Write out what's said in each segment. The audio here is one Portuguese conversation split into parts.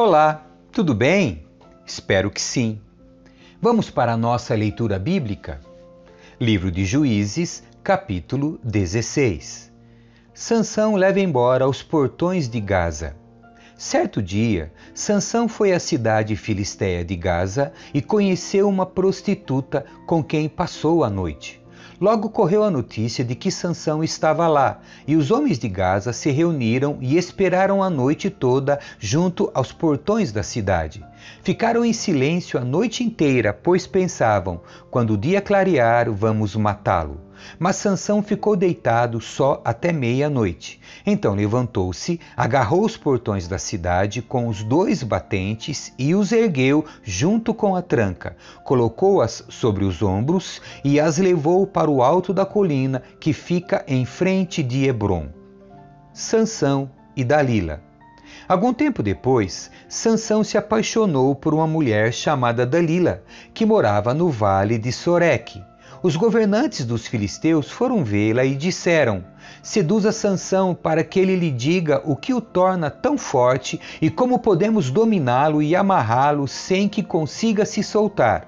Olá, tudo bem? Espero que sim. Vamos para a nossa leitura bíblica? Livro de Juízes, capítulo 16. Sansão leva embora os portões de Gaza. Certo dia, Sansão foi à cidade filisteia de Gaza e conheceu uma prostituta com quem passou a noite. Logo correu a notícia de que Sansão estava lá, e os homens de Gaza se reuniram e esperaram a noite toda junto aos portões da cidade. Ficaram em silêncio a noite inteira, pois pensavam: quando o dia clarear, vamos matá-lo. Mas Sansão ficou deitado só até meia-noite. Então levantou-se, agarrou os portões da cidade com os dois batentes e os ergueu junto com a tranca. Colocou-as sobre os ombros e as levou para o alto da colina que fica em frente de Hebron. Sansão e Dalila. Algum tempo depois, Sansão se apaixonou por uma mulher chamada Dalila, que morava no vale de Soreque. Os governantes dos filisteus foram vê-la e disseram: Seduza Sansão para que ele lhe diga o que o torna tão forte e como podemos dominá-lo e amarrá-lo sem que consiga se soltar.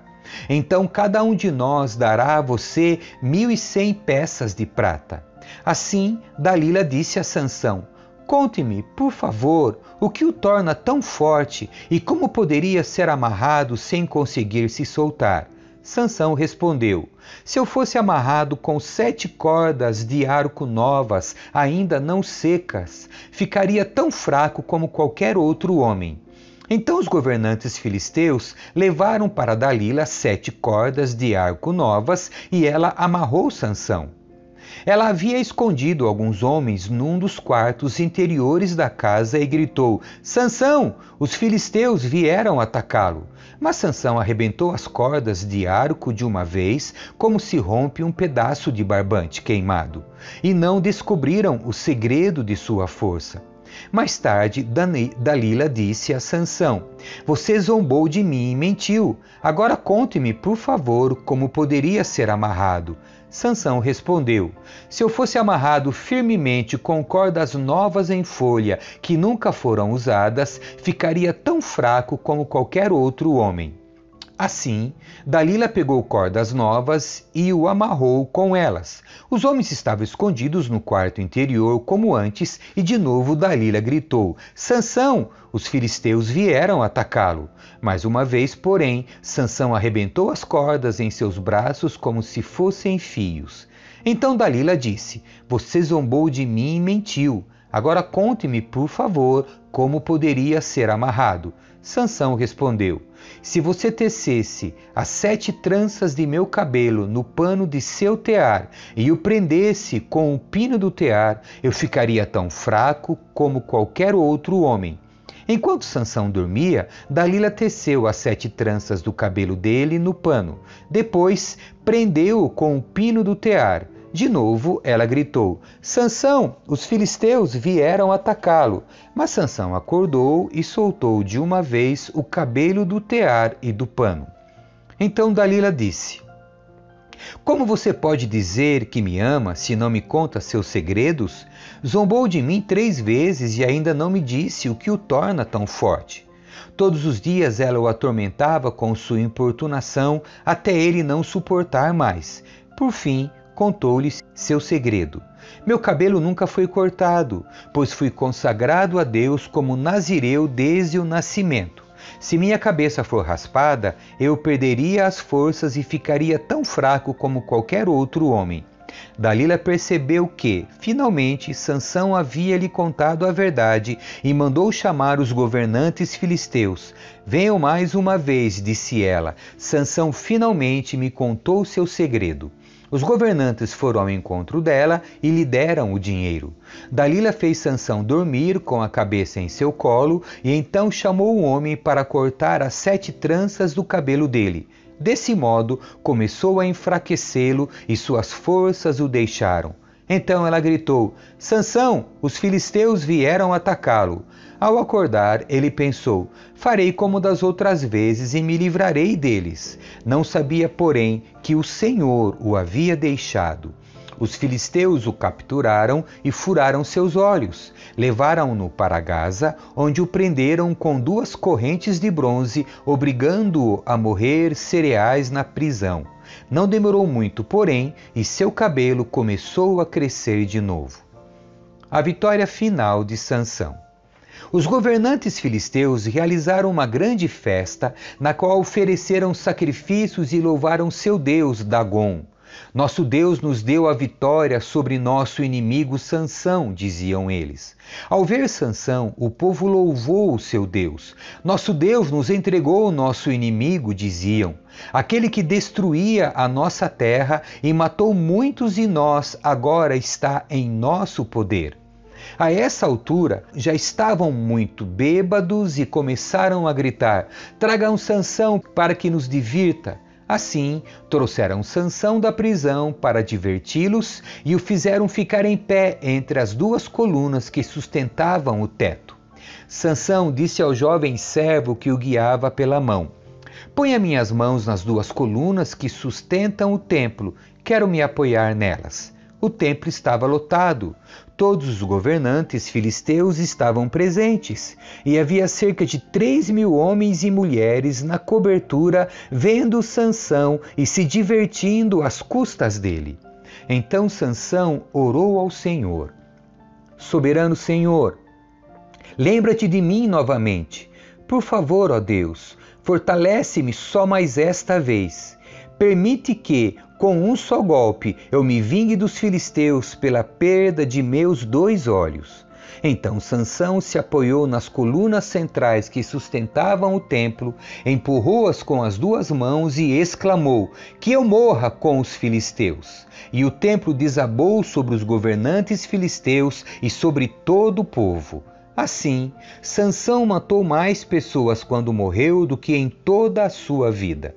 Então cada um de nós dará a você mil e cem peças de prata. Assim, Dalila disse a Sansão: Conte-me, por favor, o que o torna tão forte e como poderia ser amarrado sem conseguir se soltar. Sansão respondeu: Se eu fosse amarrado com sete cordas de arco novas, ainda não secas, ficaria tão fraco como qualquer outro homem. Então os governantes filisteus levaram para Dalila sete cordas de arco novas e ela amarrou Sansão. Ela havia escondido alguns homens num dos quartos interiores da casa e gritou: Sansão, os filisteus vieram atacá-lo. Mas Sansão arrebentou as cordas de arco de uma vez, como se rompe um pedaço de barbante queimado, e não descobriram o segredo de sua força. Mais tarde, Dalila disse a Sansão: Você zombou de mim e mentiu. Agora conte-me, por favor, como poderia ser amarrado. Sansão respondeu: Se eu fosse amarrado firmemente com cordas novas em folha que nunca foram usadas, ficaria tão fraco como qualquer outro homem. Assim, Dalila pegou cordas novas e o amarrou com elas. Os homens estavam escondidos no quarto interior como antes, e de novo Dalila gritou: Sansão, os filisteus vieram atacá-lo. Mais uma vez, porém, Sansão arrebentou as cordas em seus braços como se fossem fios. Então Dalila disse: Você zombou de mim e mentiu. Agora conte-me, por favor, como poderia ser amarrado. Sansão respondeu: Se você tecesse as sete tranças de meu cabelo no pano de seu tear e o prendesse com o pino do tear, eu ficaria tão fraco como qualquer outro homem. Enquanto Sansão dormia, Dalila teceu as sete tranças do cabelo dele no pano. Depois prendeu-o com o pino do tear. De novo ela gritou: Sansão, os filisteus vieram atacá-lo. Mas Sansão acordou e soltou de uma vez o cabelo do tear e do pano. Então Dalila disse: Como você pode dizer que me ama se não me conta seus segredos? Zombou de mim três vezes e ainda não me disse o que o torna tão forte. Todos os dias ela o atormentava com sua importunação até ele não suportar mais. Por fim, contou-lhe seu segredo. Meu cabelo nunca foi cortado, pois fui consagrado a Deus como nazireu desde o nascimento. Se minha cabeça for raspada, eu perderia as forças e ficaria tão fraco como qualquer outro homem. Dalila percebeu que, finalmente, Sansão havia lhe contado a verdade e mandou chamar os governantes filisteus. Venham mais uma vez, disse ela. Sansão finalmente me contou seu segredo. Os governantes foram ao encontro dela e lhe deram o dinheiro. Dalila fez Sansão dormir com a cabeça em seu colo e então chamou o homem para cortar as sete tranças do cabelo dele. Desse modo, começou a enfraquecê-lo e suas forças o deixaram. Então ela gritou: Sansão, os filisteus vieram atacá-lo. Ao acordar, ele pensou: Farei como das outras vezes e me livrarei deles. Não sabia, porém, que o Senhor o havia deixado. Os filisteus o capturaram e furaram seus olhos. Levaram-no para Gaza, onde o prenderam com duas correntes de bronze, obrigando-o a morrer cereais na prisão. Não demorou muito, porém, e seu cabelo começou a crescer de novo. A vitória final de Sansão. Os governantes filisteus realizaram uma grande festa, na qual ofereceram sacrifícios e louvaram seu deus Dagon. Nosso Deus nos deu a vitória sobre nosso inimigo Sansão, diziam eles. Ao ver Sansão, o povo louvou o seu Deus. Nosso Deus nos entregou o nosso inimigo, diziam. Aquele que destruía a nossa terra e matou muitos de nós, agora está em nosso poder. A essa altura já estavam muito bêbados e começaram a gritar: Tragam Sansão para que nos divirta. Assim, trouxeram Sansão da prisão para diverti-los e o fizeram ficar em pé entre as duas colunas que sustentavam o teto. Sansão disse ao jovem servo que o guiava pela mão: Ponha minhas mãos nas duas colunas que sustentam o templo, quero me apoiar nelas. O templo estava lotado. Todos os governantes filisteus estavam presentes, e havia cerca de três mil homens e mulheres na cobertura, vendo Sansão e se divertindo às custas dele. Então Sansão orou ao Senhor: Soberano Senhor, lembra-te de mim novamente. Por favor, ó Deus, fortalece-me só mais esta vez. Permite que, com um só golpe eu me vingue dos filisteus pela perda de meus dois olhos. Então Sansão se apoiou nas colunas centrais que sustentavam o templo, empurrou-as com as duas mãos e exclamou: Que eu morra com os filisteus. E o templo desabou sobre os governantes filisteus e sobre todo o povo. Assim, Sansão matou mais pessoas quando morreu do que em toda a sua vida.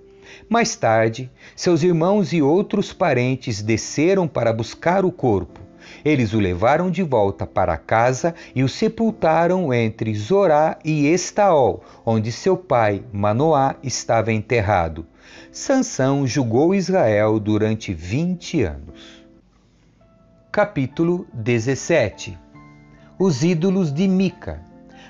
Mais tarde, seus irmãos e outros parentes desceram para buscar o corpo. Eles o levaram de volta para casa e o sepultaram entre Zorá e Estaol, onde seu pai, Manoá, estava enterrado. Sansão julgou Israel durante vinte anos. Capítulo 17 Os ídolos de Mica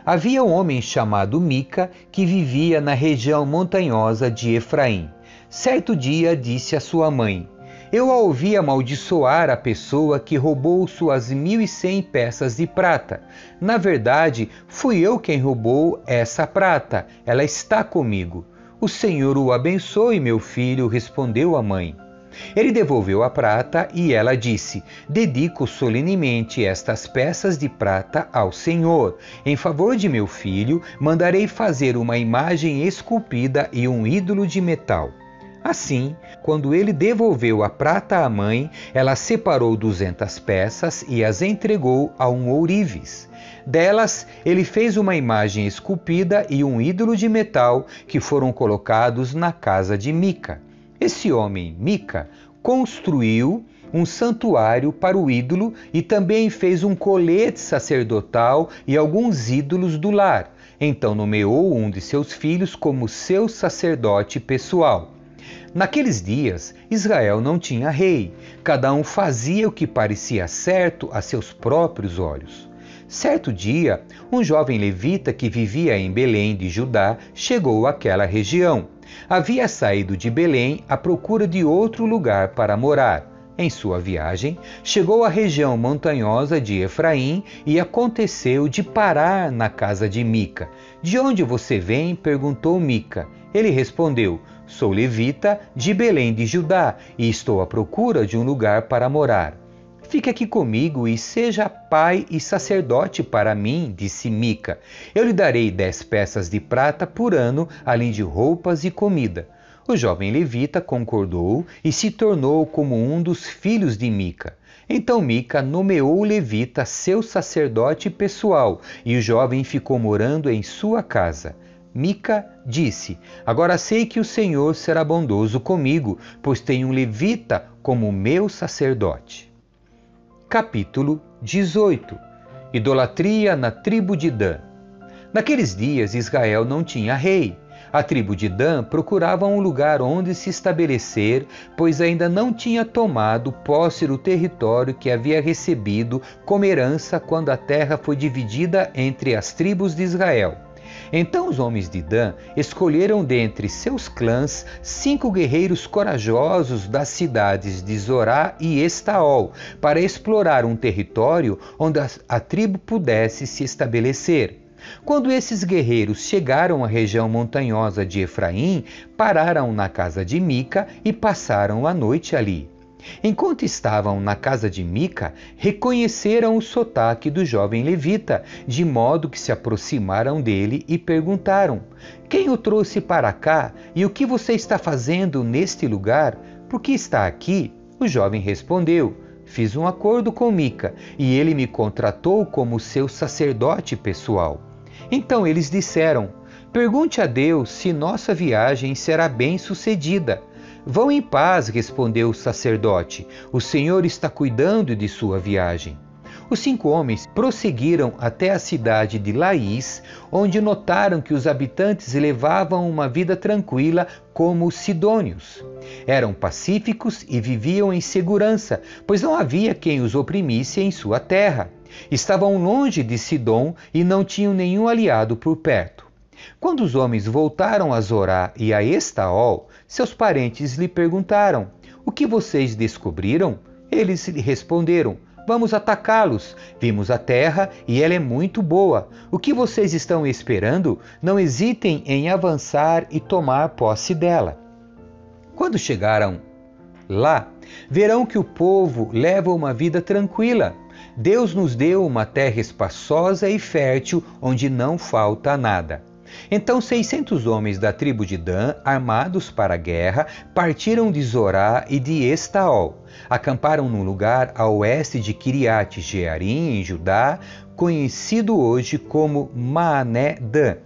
Havia um homem chamado Mica que vivia na região montanhosa de Efraim. Certo dia disse à sua mãe: Eu a ouvi amaldiçoar a pessoa que roubou suas mil e cem peças de prata. Na verdade, fui eu quem roubou essa prata. Ela está comigo. O Senhor o abençoe, meu filho, respondeu a mãe. Ele devolveu a prata e ela disse: Dedico solenemente estas peças de prata ao Senhor. Em favor de meu filho, mandarei fazer uma imagem esculpida e um ídolo de metal. Assim, quando ele devolveu a prata à mãe, ela separou duzentas peças e as entregou a um ourives. Delas, ele fez uma imagem esculpida e um ídolo de metal que foram colocados na casa de Mica. Esse homem, Mica, construiu um santuário para o ídolo e também fez um colete sacerdotal e alguns ídolos do lar. Então nomeou um de seus filhos como seu sacerdote pessoal. Naqueles dias, Israel não tinha rei, cada um fazia o que parecia certo a seus próprios olhos. Certo dia, um jovem levita que vivia em Belém de Judá chegou àquela região havia saído de Belém à procura de outro lugar para morar. Em sua viagem, chegou à região montanhosa de Efraim e aconteceu de parar na casa de Mica. De onde você vem? perguntou Mica. Ele respondeu: Sou levita de Belém de Judá e estou à procura de um lugar para morar. Fique aqui comigo e seja pai e sacerdote para mim, disse Mica. Eu lhe darei dez peças de prata por ano, além de roupas e comida. O jovem levita concordou e se tornou como um dos filhos de Mica. Então Mica nomeou o levita seu sacerdote pessoal e o jovem ficou morando em sua casa. Mica disse: Agora sei que o Senhor será bondoso comigo, pois tenho um levita como meu sacerdote capítulo 18 Idolatria na tribo de Dan. Naqueles dias Israel não tinha rei. A tribo de Dan procurava um lugar onde se estabelecer, pois ainda não tinha tomado posse do território que havia recebido como herança quando a terra foi dividida entre as tribos de Israel. Então os homens de Dan escolheram dentre seus clãs cinco guerreiros corajosos das cidades de Zorá e Estaol para explorar um território onde a, tribo pudesse se estabelecer. Quando esses guerreiros chegaram à região montanhosa de Efraim, pararam na casa de Mica e passaram a noite ali. Enquanto estavam na casa de Mica, reconheceram o sotaque do jovem levita, de modo que se aproximaram dele e perguntaram: Quem o trouxe para cá e o que você está fazendo neste lugar? Por que está aqui? O jovem respondeu: Fiz um acordo com Mica e ele me contratou como seu sacerdote pessoal. Então eles disseram: Pergunte a Deus se nossa viagem será bem sucedida. Vão em paz, respondeu o sacerdote. O Senhor está cuidando de sua viagem. Os cinco homens prosseguiram até a cidade de Laís, onde notaram que os habitantes levavam uma vida tranquila como os sidônios. Eram pacíficos e viviam em segurança, pois não havia quem os oprimisse em sua terra. Estavam longe de Sidom e não tinham nenhum aliado por perto. Quando os homens voltaram a Zorá e a Estaol, seus parentes lhe perguntaram: O que vocês descobriram? Eles lhe responderam: Vamos atacá-los. Vimos a terra e ela é muito boa. O que vocês estão esperando? Não hesitem em avançar e tomar posse dela. Quando chegaram lá, verão que o povo leva uma vida tranquila. Deus nos deu uma terra espaçosa e fértil onde não falta nada. Então 600 homens da tribo de Dan, armados para a guerra, partiram de Zorá e de Estaol. Acamparam num lugar a oeste de Kiriat Jearim, em Judá, conhecido hoje como Maané Dan.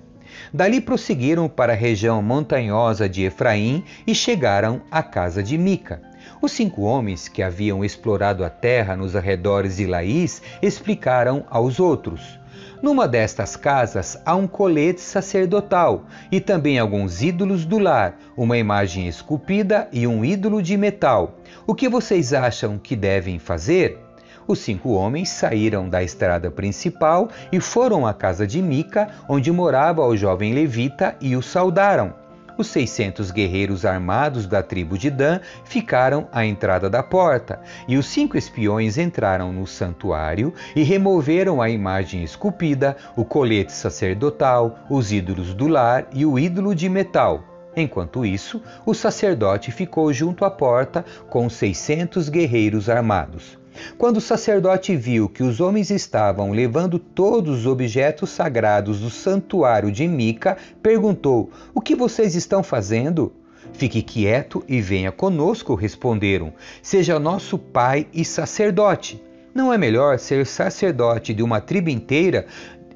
Dali prosseguiram para a região montanhosa de Efraim e chegaram à casa de Mica. Os cinco homens que haviam explorado a terra nos arredores de Laís explicaram aos outros: numa destas casas há um colete sacerdotal e também alguns ídolos do lar, uma imagem esculpida e um ídolo de metal. O que vocês acham que devem fazer? Os cinco homens saíram da estrada principal e foram à casa de Mica, onde morava o jovem levita, e o saudaram. Os 600 guerreiros armados da tribo de Dan ficaram à entrada da porta, e os cinco espiões entraram no santuário e removeram a imagem esculpida, o colete sacerdotal, os ídolos do lar e o ídolo de metal. Enquanto isso, o sacerdote ficou junto à porta com 600 guerreiros armados. Quando o sacerdote viu que os homens estavam levando todos os objetos sagrados do santuário de Mica, perguntou: O que vocês estão fazendo? Fique quieto e venha conosco, responderam. Seja nosso pai e sacerdote. Não é melhor ser sacerdote de uma tribo inteira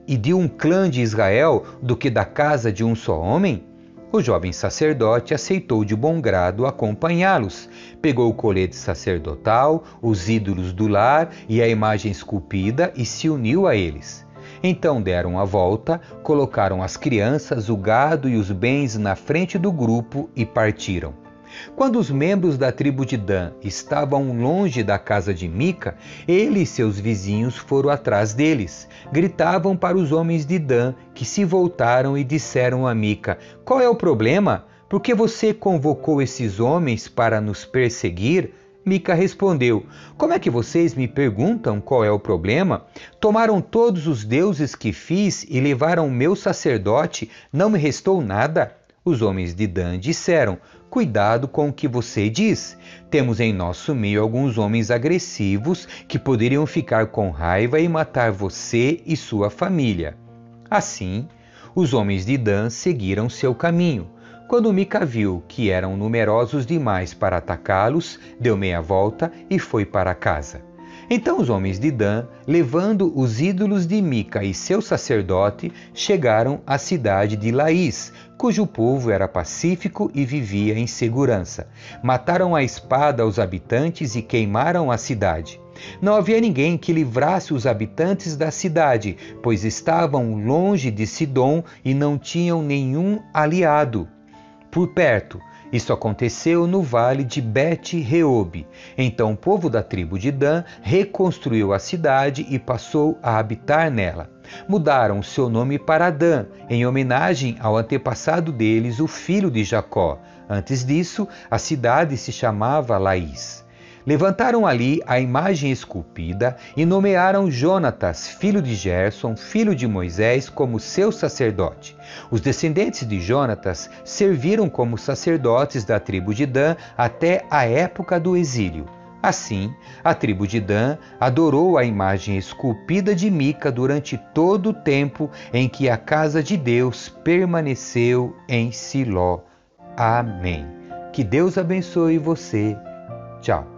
e de um clã de Israel do que da casa de um só homem? O jovem sacerdote aceitou de bom grado acompanhá-los. Pegou o colete sacerdotal, os ídolos do lar e a imagem esculpida e se uniu a eles. Então deram a volta, colocaram as crianças, o gado e os bens na frente do grupo e partiram. Quando os membros da tribo de Dan estavam longe da casa de Mica, ele e seus vizinhos foram atrás deles. Gritavam para os homens de Dan, que se voltaram e disseram a Mica: Qual é o problema? Por que você convocou esses homens para nos perseguir? Mica respondeu: Como é que vocês me perguntam qual é o problema? Tomaram todos os deuses que fiz e levaram o meu sacerdote, não me restou nada? Os homens de Dan disseram: Cuidado com o que você diz. Temos em nosso meio alguns homens agressivos que poderiam ficar com raiva e matar você e sua família. Assim, os homens de Dan seguiram seu caminho. Quando Mica viu que eram numerosos demais para atacá-los, deu meia volta e foi para casa. Então os homens de Dan, levando os ídolos de Mica e seu sacerdote, chegaram à cidade de Laís, cujo povo era pacífico e vivia em segurança. Mataram a espada os habitantes e queimaram a cidade. Não havia ninguém que livrasse os habitantes da cidade, pois estavam longe de Sidom e não tinham nenhum aliado por perto. Isso aconteceu no vale de Bet-Reob. Então o povo da tribo de Dan reconstruiu a cidade e passou a habitar nela. Mudaram seu nome para Dan, em homenagem ao antepassado deles, o filho de Jacó. Antes disso, a cidade se chamava Laís. Levantaram ali a imagem esculpida e nomearam Jonatas, filho de Gerson, filho de Moisés, como seu sacerdote. Os descendentes de Jonatas serviram como sacerdotes da tribo de Dan até a época do exílio. Assim, a tribo de Dan adorou a imagem esculpida de Mica durante todo o tempo em que a casa de Deus permaneceu em Siló. Amém. Que Deus abençoe você. Tchau.